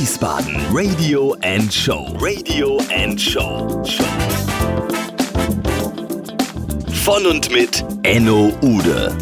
Wiesbaden Radio and Show. Radio and Show. Von und mit Enno Ude.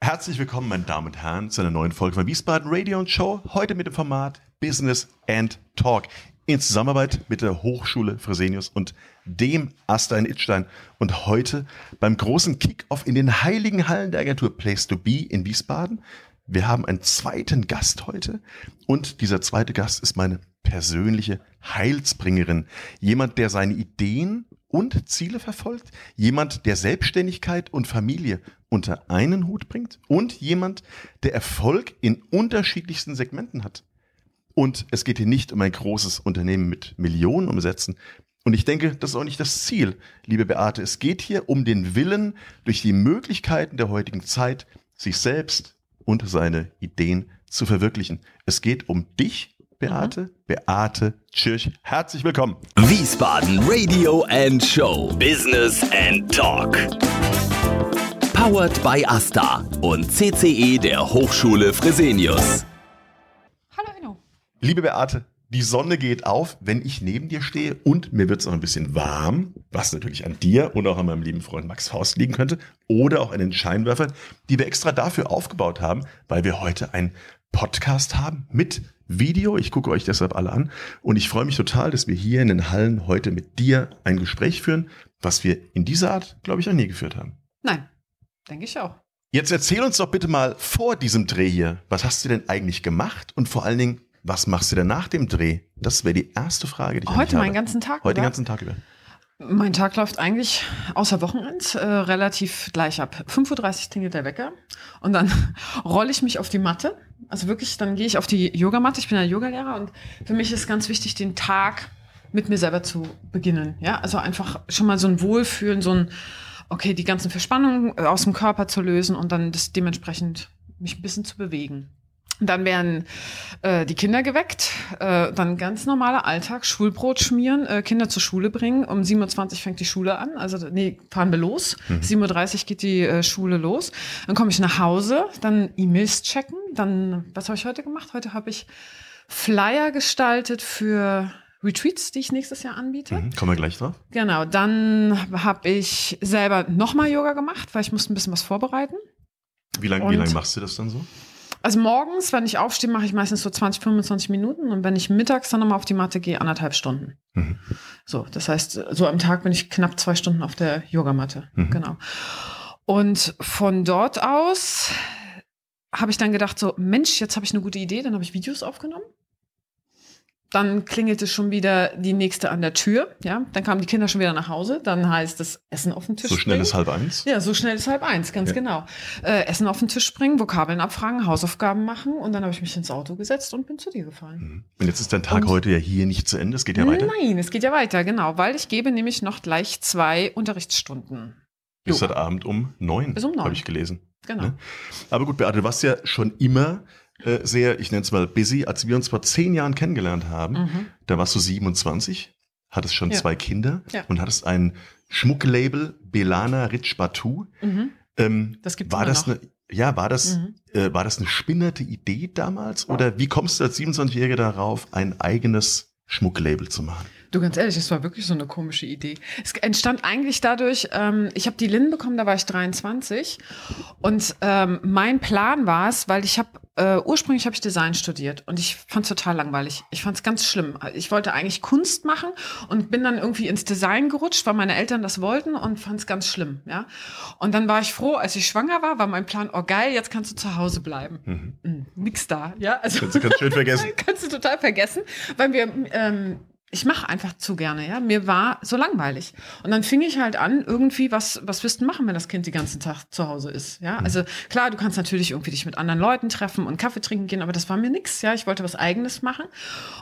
Herzlich willkommen, meine Damen und Herren, zu einer neuen Folge von Wiesbaden Radio und Show. Heute mit dem Format Business and Talk in Zusammenarbeit mit der Hochschule Fresenius und dem Asta in Itstein. Und heute beim großen Kick-Off in den heiligen Hallen der Agentur Place to Be in Wiesbaden. Wir haben einen zweiten Gast heute und dieser zweite Gast ist meine persönliche Heilsbringerin. Jemand, der seine Ideen und Ziele verfolgt, jemand, der Selbstständigkeit und Familie unter einen Hut bringt und jemand, der Erfolg in unterschiedlichsten Segmenten hat. Und es geht hier nicht um ein großes Unternehmen mit Millionen Umsätzen. Und ich denke, das ist auch nicht das Ziel, liebe Beate. Es geht hier um den Willen, durch die Möglichkeiten der heutigen Zeit sich selbst und seine Ideen zu verwirklichen. Es geht um dich, Beate, mhm. Beate Tschirch. Herzlich willkommen. Wiesbaden Radio and Show. Business and Talk. Powered by Asta und CCE der Hochschule Fresenius. Hallo Enno. Liebe Beate, die Sonne geht auf, wenn ich neben dir stehe und mir wird es auch ein bisschen warm, was natürlich an dir und auch an meinem lieben Freund Max Faust liegen könnte oder auch an den Scheinwerfern, die wir extra dafür aufgebaut haben, weil wir heute einen Podcast haben mit Video. Ich gucke euch deshalb alle an und ich freue mich total, dass wir hier in den Hallen heute mit dir ein Gespräch führen, was wir in dieser Art, glaube ich, noch nie geführt haben. Nein, denke ich auch. Jetzt erzähl uns doch bitte mal vor diesem Dreh hier, was hast du denn eigentlich gemacht und vor allen Dingen, was machst du denn nach dem Dreh? Das wäre die erste Frage, die ich Heute meinen ganzen Tag Heute den ganzen Tag über. Mein Tag läuft eigentlich außer Wochenend äh, relativ gleich ab. 5.30 Uhr klingelt der Wecker und dann rolle ich mich auf die Matte. Also wirklich, dann gehe ich auf die Yogamatte. Ich bin ja Yogalehrer und für mich ist ganz wichtig, den Tag mit mir selber zu beginnen. Ja, also einfach schon mal so ein Wohlfühlen, so ein, okay, die ganzen Verspannungen aus dem Körper zu lösen und dann das dementsprechend mich ein bisschen zu bewegen. Dann werden äh, die Kinder geweckt, äh, dann ganz normaler Alltag, Schulbrot schmieren, äh, Kinder zur Schule bringen. Um 7.20 Uhr fängt die Schule an, also nee, fahren wir los. Mhm. 7.30 Uhr geht die äh, Schule los. Dann komme ich nach Hause, dann E-Mails checken. Dann, was habe ich heute gemacht? Heute habe ich Flyer gestaltet für Retreats, die ich nächstes Jahr anbiete. Mhm, kommen wir gleich drauf. Genau, dann habe ich selber nochmal Yoga gemacht, weil ich musste ein bisschen was vorbereiten. Wie lange lang machst du das dann so? Also morgens, wenn ich aufstehe, mache ich meistens so 20, 25 Minuten und wenn ich mittags dann nochmal auf die Matte gehe, anderthalb Stunden. Mhm. So, das heißt, so am Tag bin ich knapp zwei Stunden auf der Yogamatte. Mhm. Genau. Und von dort aus habe ich dann gedacht, so, Mensch, jetzt habe ich eine gute Idee, dann habe ich Videos aufgenommen dann klingelte schon wieder die nächste an der Tür. Ja, dann kamen die Kinder schon wieder nach Hause. Dann heißt es Essen auf den Tisch. So schnell ist halb eins. Ja, so schnell ist halb eins, ganz ja. genau. Äh, Essen auf den Tisch bringen, Vokabeln abfragen, Hausaufgaben machen und dann habe ich mich ins Auto gesetzt und bin zu dir gefahren. Mhm. Und jetzt ist dein Tag und heute ja hier nicht zu Ende. Es geht ja weiter. Nein, es geht ja weiter, genau, weil ich gebe nämlich noch gleich zwei Unterrichtsstunden. Bis heute Abend um neun. Bis um neun. Habe ich gelesen. Genau. Ne? Aber gut, Beate, du warst ja schon immer äh, sehr, ich nenne es mal busy, als wir uns vor zehn Jahren kennengelernt haben. Mhm. Da warst du 27, hattest schon ja. zwei Kinder ja. und hattest ein Schmucklabel Belana Rich Batu. Mhm. Ähm, das gibt war das noch. eine ja, war das, mhm. äh, war das eine spinnerte Idee damals? Oder wie kommst du als 27-Jähriger darauf, ein eigenes Schmucklabel zu machen? Du, ganz ehrlich, es war wirklich so eine komische Idee. Es entstand eigentlich dadurch, ähm, ich habe die Lin bekommen, da war ich 23. Und ähm, mein Plan war es, weil ich habe, äh, ursprünglich habe ich Design studiert und ich fand es total langweilig. Ich fand es ganz schlimm. Ich wollte eigentlich Kunst machen und bin dann irgendwie ins Design gerutscht, weil meine Eltern das wollten und fand es ganz schlimm. Ja. Und dann war ich froh, als ich schwanger war, war mein Plan, oh geil, jetzt kannst du zu Hause bleiben. Mhm. Mhm, nix da. Ja, also, kannst du ganz schön vergessen. kannst du total vergessen, weil wir ähm, ich mache einfach zu gerne, ja. Mir war so langweilig. Und dann fing ich halt an, irgendwie, was, was wirst du machen, wenn das Kind den ganzen Tag zu Hause ist, ja. Mhm. Also klar, du kannst natürlich irgendwie dich mit anderen Leuten treffen und Kaffee trinken gehen, aber das war mir nix, ja. Ich wollte was Eigenes machen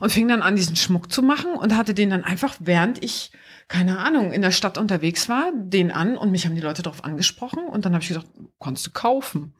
und fing dann an, diesen Schmuck zu machen und hatte den dann einfach, während ich, keine Ahnung, in der Stadt unterwegs war, den an und mich haben die Leute darauf angesprochen und dann habe ich gesagt, kannst du kaufen.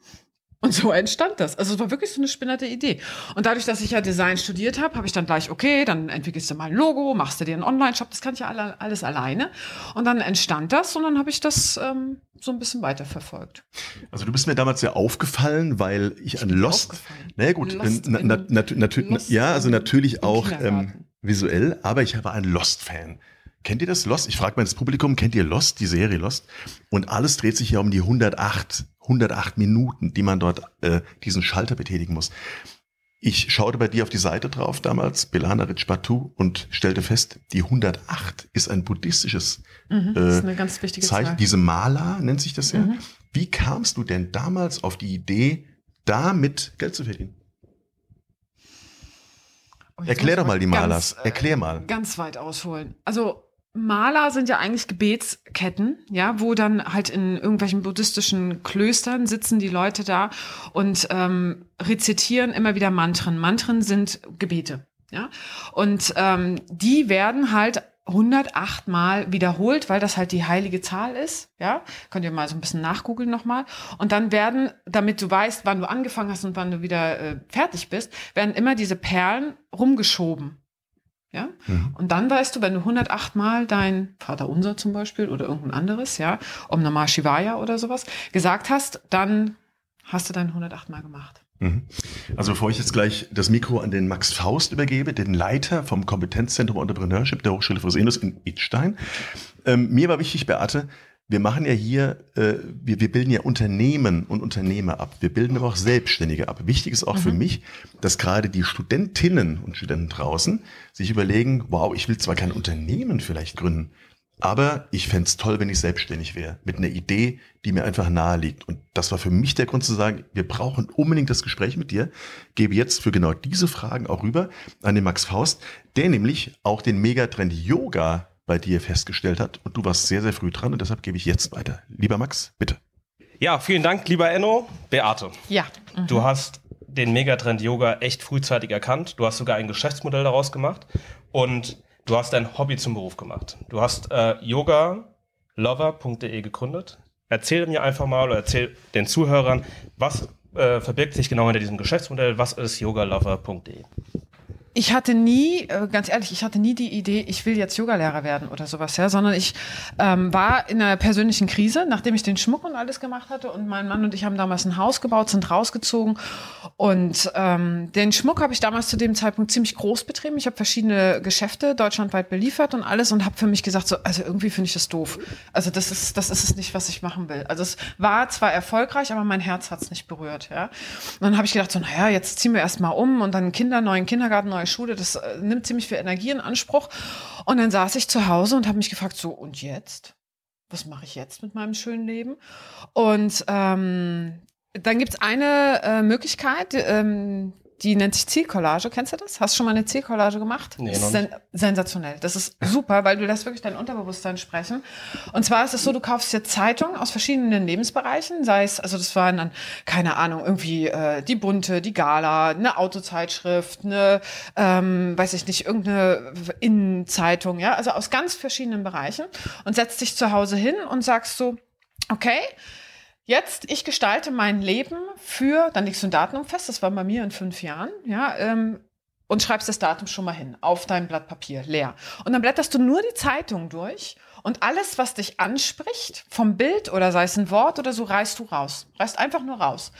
Und so entstand das. Also es war wirklich so eine spinnerte Idee. Und dadurch, dass ich ja Design studiert habe, habe ich dann gleich, okay, dann entwickelst du mal ein Logo, machst du dir einen Online-Shop, das kann ich ja alle, alles alleine. Und dann entstand das und dann habe ich das ähm, so ein bisschen weiterverfolgt. Also du bist mir damals ja aufgefallen, weil ich, Ich an Lost, aufgefallen. na ja gut, Lost na, na, na, Lost ja, also natürlich auch ähm, visuell, aber ich war ein Lost-Fan. Kennt ihr das Lost? Ich frage mal das Publikum, kennt ihr Lost, die Serie Lost? Und alles dreht sich ja um die 108, 108 Minuten, die man dort äh, diesen Schalter betätigen muss. Ich schaute bei dir auf die Seite drauf damals, Belana Batu, und stellte fest, die 108 ist ein buddhistisches Mhm, äh, ist eine ganz wichtige Zeichen. Zahl. Diese Mala nennt sich das ja. Mhm. Wie kamst du denn damals auf die Idee, damit Geld zu verdienen? Oh, Erklär doch mal die ganz, Malas. äh, Erklär mal. Ganz weit ausholen. Also Maler sind ja eigentlich Gebetsketten, ja, wo dann halt in irgendwelchen buddhistischen Klöstern sitzen die Leute da und ähm, rezitieren immer wieder Mantren. Mantren sind Gebete, ja, und ähm, die werden halt 108 Mal wiederholt, weil das halt die heilige Zahl ist, ja. Könnt ihr mal so ein bisschen nachgoogeln nochmal. Und dann werden, damit du weißt, wann du angefangen hast und wann du wieder äh, fertig bist, werden immer diese Perlen rumgeschoben. Ja? Mhm. Und dann weißt du, wenn du 108 Mal dein Vater Unser zum Beispiel oder irgendein anderes, ja, Om Namah Shivaya oder sowas, gesagt hast, dann hast du dein 108 Mal gemacht. Mhm. Also bevor ich jetzt gleich das Mikro an den Max Faust übergebe, den Leiter vom Kompetenzzentrum Entrepreneurship der Hochschule Fresenius in Idstein. Ähm, mir war wichtig, Beate, wir machen ja hier, äh, wir, wir bilden ja Unternehmen und Unternehmer ab. Wir bilden aber auch Selbstständige ab. Wichtig ist auch für mich, dass gerade die Studentinnen und Studenten draußen sich überlegen, wow, ich will zwar kein Unternehmen vielleicht gründen, aber ich fänd's es toll, wenn ich selbstständig wäre, mit einer Idee, die mir einfach nahe liegt. Und das war für mich der Grund zu sagen, wir brauchen unbedingt das Gespräch mit dir. Gebe jetzt für genau diese Fragen auch rüber an den Max Faust, der nämlich auch den Megatrend Yoga bei dir festgestellt hat. Und du warst sehr, sehr früh dran und deshalb gebe ich jetzt weiter. Lieber Max, bitte. Ja, vielen Dank, lieber Enno. Beate, Ja. du hast den Megatrend Yoga echt frühzeitig erkannt. Du hast sogar ein Geschäftsmodell daraus gemacht und du hast dein Hobby zum Beruf gemacht. Du hast äh, yogalover.de gegründet. Erzähl mir einfach mal oder erzähl den Zuhörern, was äh, verbirgt sich genau hinter diesem Geschäftsmodell? Was ist yogalover.de? Ich hatte nie, äh, ganz ehrlich, ich hatte nie die Idee, ich will jetzt Yogalehrer werden oder sowas, ja, sondern ich ähm, war in einer persönlichen Krise, nachdem ich den Schmuck und alles gemacht hatte und mein Mann und ich haben damals ein Haus gebaut, sind rausgezogen und ähm, den Schmuck habe ich damals zu dem Zeitpunkt ziemlich groß betrieben. Ich habe verschiedene Geschäfte deutschlandweit beliefert und alles und habe für mich gesagt, so, also irgendwie finde ich das doof. Also das ist, das ist es nicht, was ich machen will. Also es war zwar erfolgreich, aber mein Herz hat es nicht berührt, ja. Und dann habe ich gedacht, so, naja, jetzt ziehen wir erst mal um und dann Kinder, neuen Kindergarten, neue Schule, das äh, nimmt ziemlich viel Energie in Anspruch. Und dann saß ich zu Hause und habe mich gefragt, so, und jetzt? Was mache ich jetzt mit meinem schönen Leben? Und ähm, dann gibt's eine äh, Möglichkeit, ähm, die nennt sich Zielcollage. Kennst du das? Hast du schon mal eine Zielcollage gemacht? Nee, das ist sen sensationell. Das ist super, weil du lässt wirklich dein Unterbewusstzein sprechen. Und zwar ist es so, du kaufst dir Zeitungen aus verschiedenen Lebensbereichen, sei es, also das waren dann, keine Ahnung, irgendwie äh, die Bunte, die Gala, eine Autozeitschrift, eine, ähm, weiß ich nicht, irgendeine Innenzeitung, ja, also aus ganz verschiedenen Bereichen und setzt dich zu Hause hin und sagst so, okay, Jetzt, ich gestalte mein Leben für, dann legst du ein Datum fest, das war bei mir in fünf Jahren, ja, ähm, und schreibst das Datum schon mal hin auf dein Blatt Papier, leer. Und dann blätterst du nur die Zeitung durch und alles, was dich anspricht, vom Bild oder sei es ein Wort oder so, reißt du raus. Reißt einfach nur raus.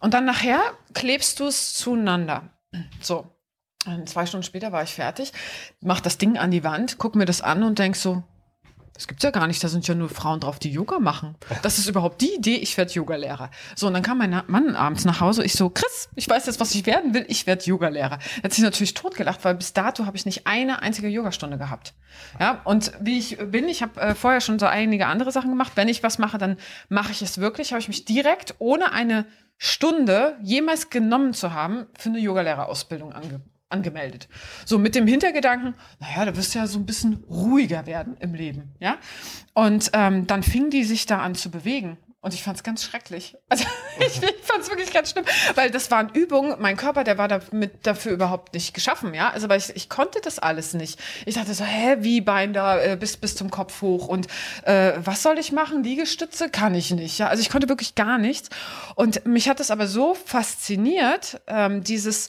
Und dann nachher klebst du es zueinander. So. Zwei Stunden später war ich fertig, mach das Ding an die Wand, guck mir das an und denk so, das gibt's ja gar nicht, da sind ja nur Frauen drauf, die Yoga machen. Das ist überhaupt die Idee, ich werde Yogalehrer. So, und dann kam mein Mann abends nach Hause, ich so, Chris, ich weiß jetzt, was ich werden will, ich werde Yogalehrer. Er hat sich natürlich totgelacht, weil bis dato habe ich nicht eine einzige Yogastunde gehabt. Ja, und wie ich bin, ich habe äh, vorher schon so einige andere Sachen gemacht. Wenn ich was mache, dann mache ich es wirklich, habe ich mich direkt, ohne eine Stunde jemals genommen zu haben, für eine Yogalehrerausbildung ange angemeldet. So mit dem Hintergedanken, naja, da wirst du ja so ein bisschen ruhiger werden im Leben, ja. Und ähm, dann fing die sich da an zu bewegen. Und ich fand es ganz schrecklich. Also ich, ich fand es wirklich ganz schlimm, weil das waren Übungen. Mein Körper, der war damit, dafür überhaupt nicht geschaffen, ja. Also weil ich, ich konnte das alles nicht. Ich dachte so, hä, wie Bein da äh, bis bis zum Kopf hoch und äh, was soll ich machen? Liegestütze kann ich nicht, ja. Also ich konnte wirklich gar nichts. Und mich hat das aber so fasziniert, ähm, dieses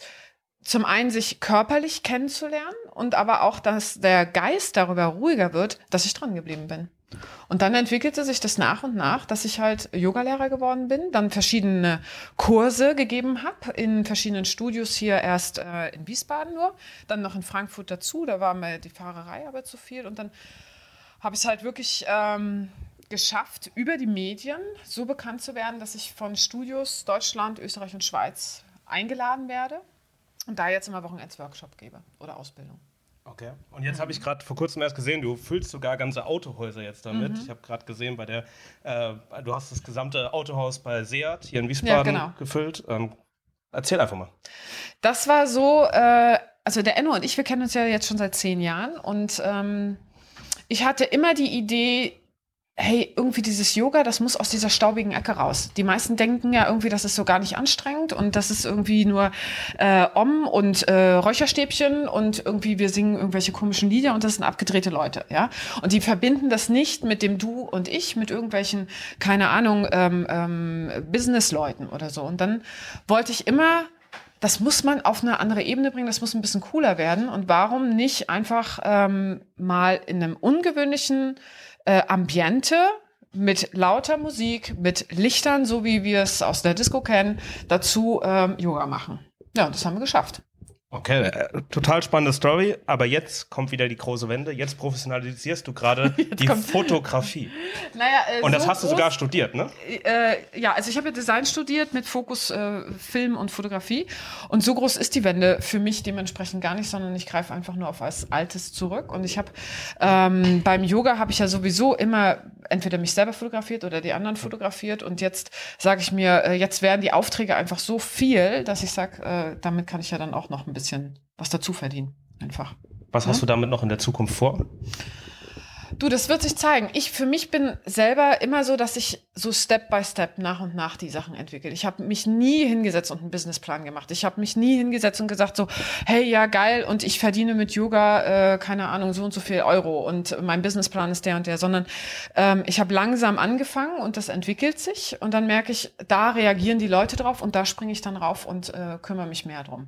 zum einen sich körperlich kennenzulernen und aber auch, dass der Geist darüber ruhiger wird, dass ich dran geblieben bin. Und dann entwickelte sich das nach und nach, dass ich halt Yogalehrer geworden bin, dann verschiedene Kurse gegeben habe in verschiedenen Studios hier erst äh, in Wiesbaden nur, dann noch in Frankfurt dazu, da war mir die Fahrerei aber zu viel und dann habe ich es halt wirklich ähm, geschafft, über die Medien so bekannt zu werden, dass ich von Studios Deutschland, Österreich und Schweiz eingeladen werde und da jetzt immer Wochenendsworkshop gebe oder Ausbildung. Okay. Und jetzt habe ich gerade vor kurzem erst gesehen, du füllst sogar ganze Autohäuser jetzt damit. Mhm. Ich habe gerade gesehen, bei der, äh, du hast das gesamte Autohaus bei Seat hier in Wiesbaden Ja, genau. gefüllt. Ähm, erzähl einfach mal. Das war so, äh, also der Enno und ich, wir kennen uns ja jetzt schon seit zehn Jahren und ähm, ich hatte immer die Idee, hey, irgendwie dieses Yoga, das muss aus dieser staubigen Ecke raus. Die meisten denken ja irgendwie, das ist so gar nicht anstrengend und das ist irgendwie nur äh, Om und äh, Räucherstäbchen und irgendwie wir singen irgendwelche komischen Lieder und das sind abgedrehte Leute, ja. Und die verbinden das nicht mit dem Du und Ich, mit irgendwelchen, keine Ahnung, ähm, ähm, Businessleuten oder so. Und dann wollte ich immer das muss man auf eine andere Ebene bringen, das muss ein bisschen cooler werden. Und warum nicht einfach ähm, mal in einem ungewöhnlichen äh, Ambiente mit lauter Musik, mit Lichtern, so wie wir es aus der Disco kennen, dazu ähm, Yoga machen. Ja, das haben wir geschafft. Okay, äh, total spannende Story, aber jetzt kommt wieder die große Wende. Jetzt professionalisierst du gerade die kommt- Fotografie. Naja, äh, Und das so hast du sogar studiert, ne? äh, ja, also ich habe ja Design studiert mit Fokus äh, Film und Fotografie. Und so groß ist die Wende für mich dementsprechend gar nicht, sondern ich greife einfach nur auf was Altes zurück. Und ich habe ähm, beim Yoga habe ich ja sowieso immer entweder mich selber fotografiert oder die anderen fotografiert. Und jetzt sage ich mir, äh, jetzt werden die Aufträge einfach so viel, dass ich sage, äh, damit kann ich ja dann auch noch ein bisschen was dazu verdienen. Einfach. Was hast du damit noch in der Zukunft vor? Du, das wird sich zeigen. Ich für mich bin selber immer so, dass ich so Step by Step nach und nach die Sachen entwickle. Ich habe mich nie hingesetzt und einen Businessplan gemacht. Ich habe mich nie hingesetzt und gesagt so, hey, ja geil und ich verdiene mit Yoga äh, keine Ahnung so und so viel Euro und mein Businessplan ist der und der, sondern ähm, ich habe langsam angefangen und das entwickelt sich und dann merke ich, da reagieren die Leute drauf und da springe ich dann rauf und äh, kümmere mich mehr drum.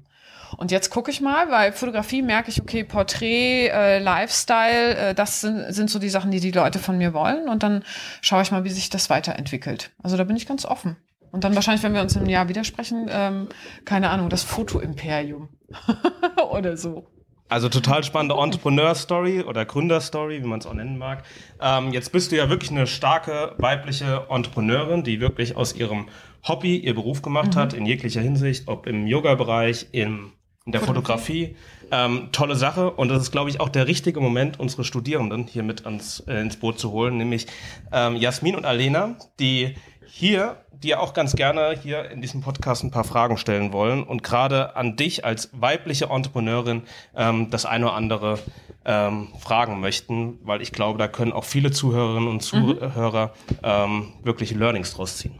Und jetzt gucke ich mal, weil Fotografie merke ich, okay, Porträt, äh, Lifestyle, äh, das sind, sind so die Sachen, die die Leute von mir wollen. Und dann schaue ich mal, wie sich das weiterentwickelt. Also da bin ich ganz offen. Und dann wahrscheinlich, wenn wir uns im Jahr widersprechen, ähm, keine Ahnung, das Fotoimperium oder so. Also total spannende Entrepreneur-Story oder Gründer-Story, wie man es auch nennen mag. Ähm, jetzt bist du ja wirklich eine starke weibliche Entrepreneurin, die wirklich aus ihrem Hobby ihr Beruf gemacht hat, in jeglicher Hinsicht, ob im Yoga-Bereich, im, in der Fotografie. Ähm, tolle Sache. Und das ist, glaube ich, auch der richtige Moment, unsere Studierenden hier mit ans, äh, ins Boot zu holen, nämlich ähm, Jasmin und Alena, die hier, die ja auch ganz gerne hier in diesem Podcast ein paar Fragen stellen wollen und gerade an dich als weibliche Entrepreneurin ähm, das eine oder andere ähm, fragen möchten, weil ich glaube, da können auch viele Zuhörerinnen und Zuhörer ähm, wirklich Learnings draus ziehen.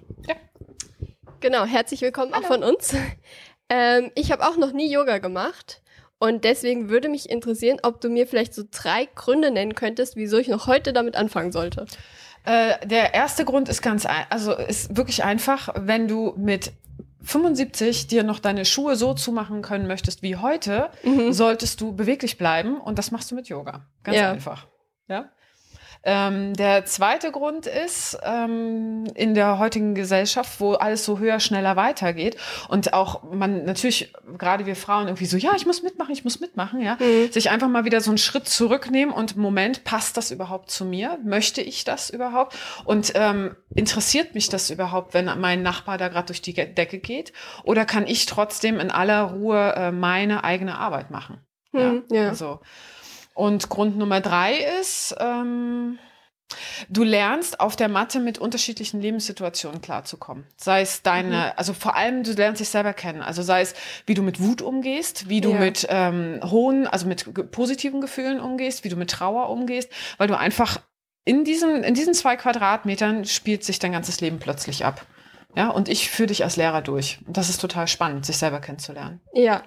Genau, herzlich willkommen auch von uns. Ähm, ich habe auch noch nie Yoga gemacht und deswegen würde mich interessieren, ob du mir vielleicht so drei Gründe nennen könntest, wieso ich noch heute damit anfangen sollte. Äh, der erste Grund ist ganz, also ist wirklich einfach, wenn du mit 75 dir noch deine Schuhe so zumachen können möchtest wie heute, solltest du beweglich bleiben und das machst du mit Yoga. Ganz Ja. einfach. Ja. Ähm, der zweite Grund ist, ähm, in der heutigen Gesellschaft, wo alles so höher, schneller weitergeht und auch man natürlich, gerade wir Frauen irgendwie so, ja, ich muss mitmachen, ich muss mitmachen, ja, sich einfach mal wieder so einen Schritt zurücknehmen und Moment, passt das überhaupt zu mir? Möchte ich das überhaupt? Und ähm, interessiert mich das überhaupt, wenn mein Nachbar da gerade durch die Decke geht? Oder kann ich trotzdem in aller Ruhe äh, meine eigene Arbeit machen? Hm, ja. Also. Und Grund Nummer drei ist, ähm, du lernst auf der Matte mit unterschiedlichen Lebenssituationen klarzukommen. Sei es deine, also vor allem du lernst dich selber kennen. Also sei es, wie du mit Wut umgehst, wie du Ja. mit ähm, hohen, also mit positiven Gefühlen umgehst, wie du mit Trauer umgehst, weil du einfach in diesen, in diesen zwei Quadratmetern spielt sich dein ganzes Leben plötzlich ab. Ja, und ich führe dich als Lehrer durch. Und das ist total spannend, sich selber kennenzulernen. Ja.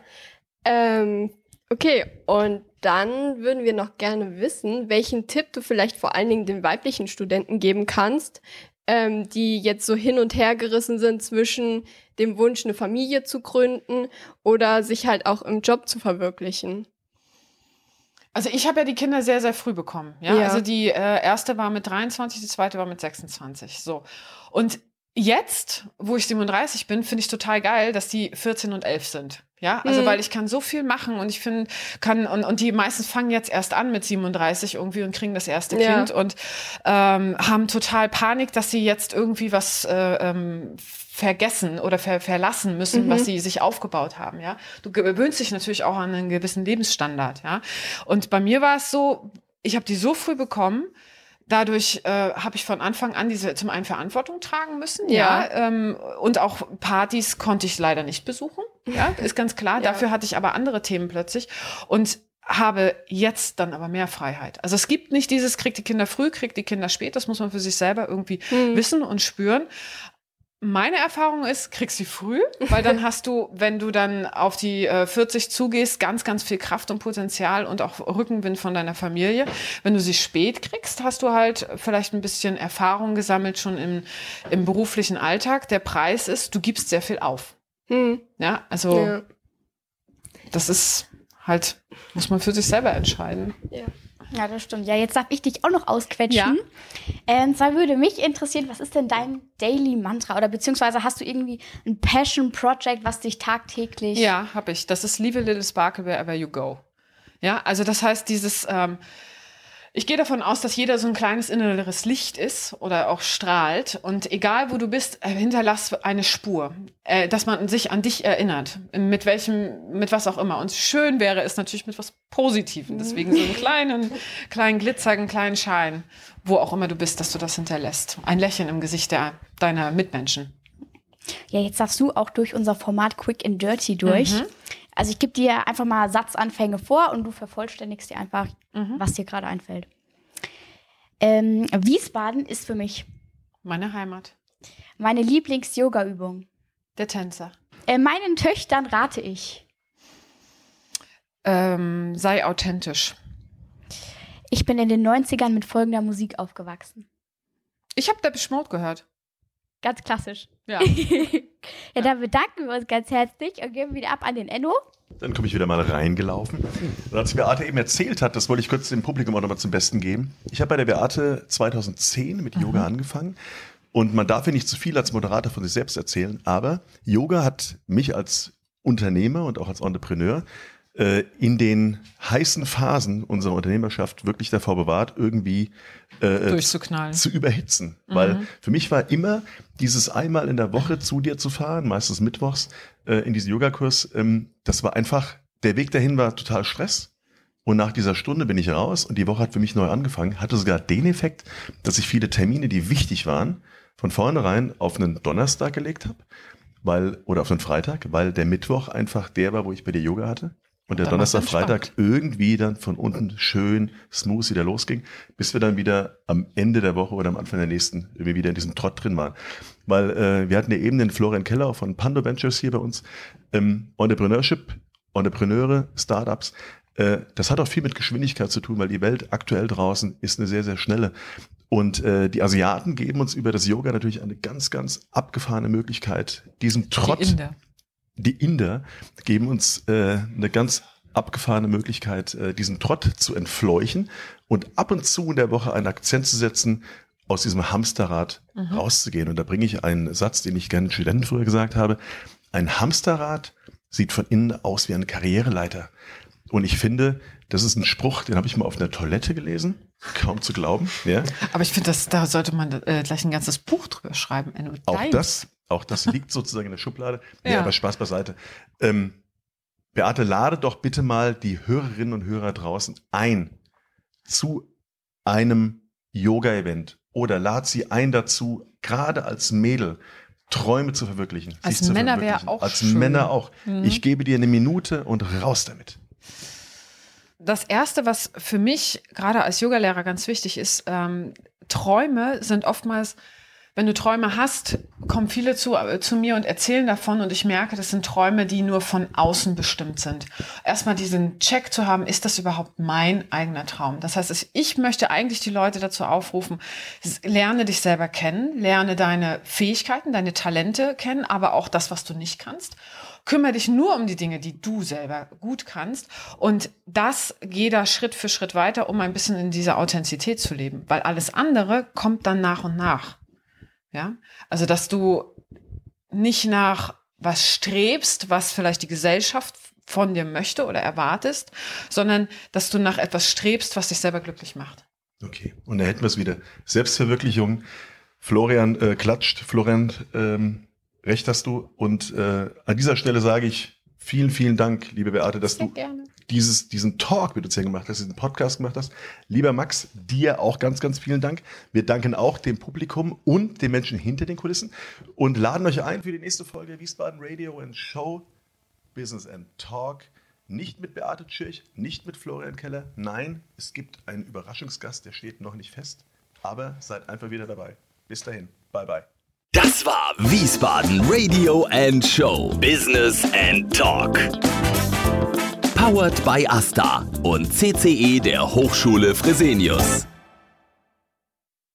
Ähm, okay, und dann würden wir noch gerne wissen, welchen Tipp du vielleicht vor allen Dingen den weiblichen Studenten geben kannst, ähm, die jetzt so hin und her gerissen sind zwischen dem Wunsch, eine Familie zu gründen oder sich halt auch im Job zu verwirklichen. Also ich habe ja die Kinder sehr, sehr früh bekommen. Ja, Ja. also die äh, erste war mit 23, die zweite war mit 26. So. Und jetzt, wo ich 37 bin, finde ich total geil, dass die 14 und 11 sind. Ja, also Mhm. weil ich kann so viel machen und ich finde, kann, und, und die meisten fangen jetzt erst an mit 37 irgendwie und kriegen das erste Ja. Kind und ähm, haben total Panik, dass sie jetzt irgendwie was äh, ähm, vergessen oder ver verlassen müssen, Mhm. was sie sich aufgebaut haben, ja. Du gewöhnst dich natürlich auch an einen gewissen Lebensstandard, ja. Und bei mir war es so, ich habe die so früh bekommen, Dadurch äh, habe ich von Anfang an diese zum einen Verantwortung tragen müssen, ja, Ja. ähm, und auch Partys konnte ich leider nicht besuchen, ja, ist ganz klar. Ja. Dafür hatte ich aber andere Themen plötzlich und habe jetzt dann aber mehr Freiheit. Also es gibt nicht dieses, kriegt die Kinder früh, kriegt die Kinder spät, das muss man für sich selber irgendwie Hm. wissen und spüren. Meine Erfahrung ist, kriegst sie früh, weil dann hast du, wenn du dann auf die äh, 40 zugehst, ganz, ganz viel Kraft und Potenzial und auch Rückenwind von deiner Familie. Wenn du sie spät kriegst, hast du halt vielleicht ein bisschen Erfahrung gesammelt schon im, im beruflichen Alltag. Der Preis ist, du gibst sehr viel auf. Hm. Ja, also Ja. das ist halt, muss man für sich selber entscheiden. Ja. Ja, das stimmt. Ja, jetzt darf ich dich auch noch ausquetschen. Ja. Ähm, zwar würde mich interessieren, was ist denn dein Daily Mantra? Oder beziehungsweise hast du irgendwie ein Passion Project, was dich tagtäglich. Ja, habe ich. Das ist Leave a Little Sparkle Wherever You Go. Ja, also das heißt, dieses, ähm, ich gehe davon aus, dass jeder so ein kleines inneres Licht ist oder auch strahlt. Und egal wo du bist, äh, hinterlass eine Spur, äh, dass man sich an dich erinnert. Mit welchem, mit was auch immer. Und schön wäre es natürlich mit was Positivem. Deswegen so einen kleinen, kleinen Glitzer, einen kleinen Schein, wo auch immer du bist, dass du das hinterlässt. Ein Lächeln im Gesicht der, deiner Mitmenschen. Ja, jetzt darfst du auch durch unser Format Quick and Dirty durch. Mhm. Also ich gebe dir einfach mal Satzanfänge vor und du vervollständigst dir einfach, Mhm. was dir gerade einfällt. Ähm, Wiesbaden ist für mich Meine Heimat. meine Lieblings-Yoga-Übung. Der Tänzer. Äh, meinen Töchtern rate ich. Ähm, sei authentisch. Ich bin in den 90ern mit folgender Musik aufgewachsen. Ich habe Depeche Mode gehört. Ganz klassisch. Ja. ja, dann bedanken wir uns ganz herzlich und geben wieder ab an den Enno. Dann komme ich wieder mal reingelaufen. Und als Beate eben erzählt hat, das wollte ich kurz dem Publikum auch nochmal zum Besten geben. Ich habe bei der Beate 2010 mit Yoga angefangen. Und man darf ja nicht zu viel als Moderator von sich selbst erzählen, aber Yoga hat mich als Unternehmer und auch als Entrepreneur äh, in den heißen Phasen unserer Unternehmerschaft wirklich davor bewahrt, irgendwie äh, Durchzuknallen. zu überhitzen. Weil für mich war immer dieses einmal in der Woche zu dir zu fahren, meistens mittwochs, äh, in diesen Yogakurs, ähm, das war einfach, der Weg dahin war total Stress. Und nach dieser Stunde bin ich raus und die Woche hat für mich neu angefangen. Hatte sogar den Effekt, dass ich viele Termine, die wichtig waren, von vornherein auf einen Donnerstag gelegt habe, weil, oder auf einen Freitag, weil der Mittwoch einfach der war, wo ich bei dir Yoga hatte. Und der Donnerstag, Freitag irgendwie dann von unten schön smooth wieder losging, bis wir dann wieder am Ende der Woche oder am Anfang der nächsten irgendwie wieder in diesem Trott drin waren. Weil äh, wir hatten ja eben den Florian Keller von Pando Ventures hier bei uns. Ähm, Entrepreneurship, Entrepreneure, Startups. Äh, das hat auch viel mit Geschwindigkeit zu tun, weil die Welt aktuell draußen ist eine sehr, sehr schnelle. Und äh, die Asiaten geben uns über das Yoga natürlich eine ganz, ganz abgefahrene Möglichkeit, diesem Trott Die Inder. Die Inder geben uns äh, eine ganz abgefahrene Möglichkeit, äh, diesen Trott zu entfleuchen und ab und zu in der Woche einen Akzent zu setzen, aus diesem Hamsterrad rauszugehen. Und da bringe ich einen Satz, den ich gerne Studenten früher gesagt habe. Ein Hamsterrad sieht von innen aus wie eine Karriereleiter. Und ich finde, das ist ein Spruch, den habe ich mal auf einer Toilette gelesen. Kaum zu glauben. Ja. Aber ich finde, das- da sollte man äh, gleich ein ganzes Buch drüber schreiben. Auch das, auch das liegt sozusagen in der Schublade. Ja, Ja. aber Spaß beiseite. Ähm, Beate, lade doch bitte mal die Hörerinnen und Hörer draußen ein zu einem Yoga-Event oder lad sie ein dazu, gerade als Mädel Träume zu verwirklichen. Als sich Männer wär verwirklichen. auch Als schön. Männer auch. Mhm. Ich gebe dir eine Minute und raus damit. das Erste, was für mich gerade als Yogalehrer ganz wichtig ist, ähm, Träume sind oftmals wenn du Träume hast, kommen viele zu, äh, zu mir und erzählen davon und ich merke, das sind Träume, die nur von außen bestimmt sind. Erstmal diesen Check zu haben, ist das überhaupt mein eigener Traum? Das heißt, ich möchte eigentlich die Leute dazu aufrufen, lerne dich selber kennen, lerne deine Fähigkeiten, deine Talente kennen, aber auch das, was du nicht kannst. Kümmere dich nur um die Dinge, die du selber gut kannst. Und das geh da Schritt für Schritt weiter, um ein bisschen in dieser Authentizität zu leben. Weil alles andere kommt dann nach und nach. Ja, also dass du nicht nach was strebst, was vielleicht die Gesellschaft von dir möchte oder erwartest, sondern dass du nach etwas strebst, was dich selber glücklich macht. Okay, und da hätten wir es wieder. Selbstverwirklichung. Florian äh, klatscht. Florian, ähm, recht hast du. Und äh, an dieser Stelle sage ich vielen, vielen Dank, liebe Beate, dass Sehr du gerne dieses, diesen Talk mit uns hier gemacht hast, diesen Podcast gemacht hast. Lieber Max, dir auch ganz, ganz vielen Dank. Wir danken auch dem Publikum und den Menschen hinter den Kulissen und laden euch ein für die nächste Folge Wiesbaden Radio and Show Business and Talk. Nicht mit Beate Tschirch, nicht mit Florian Keller. Nein, es gibt einen Überraschungsgast, der steht noch nicht fest. Aber seid einfach wieder dabei. Bis dahin. Bye, bye. Das war Wiesbaden Radio and Show Business and Talk. Powered by Asta und CCE der Hochschule Fresenius.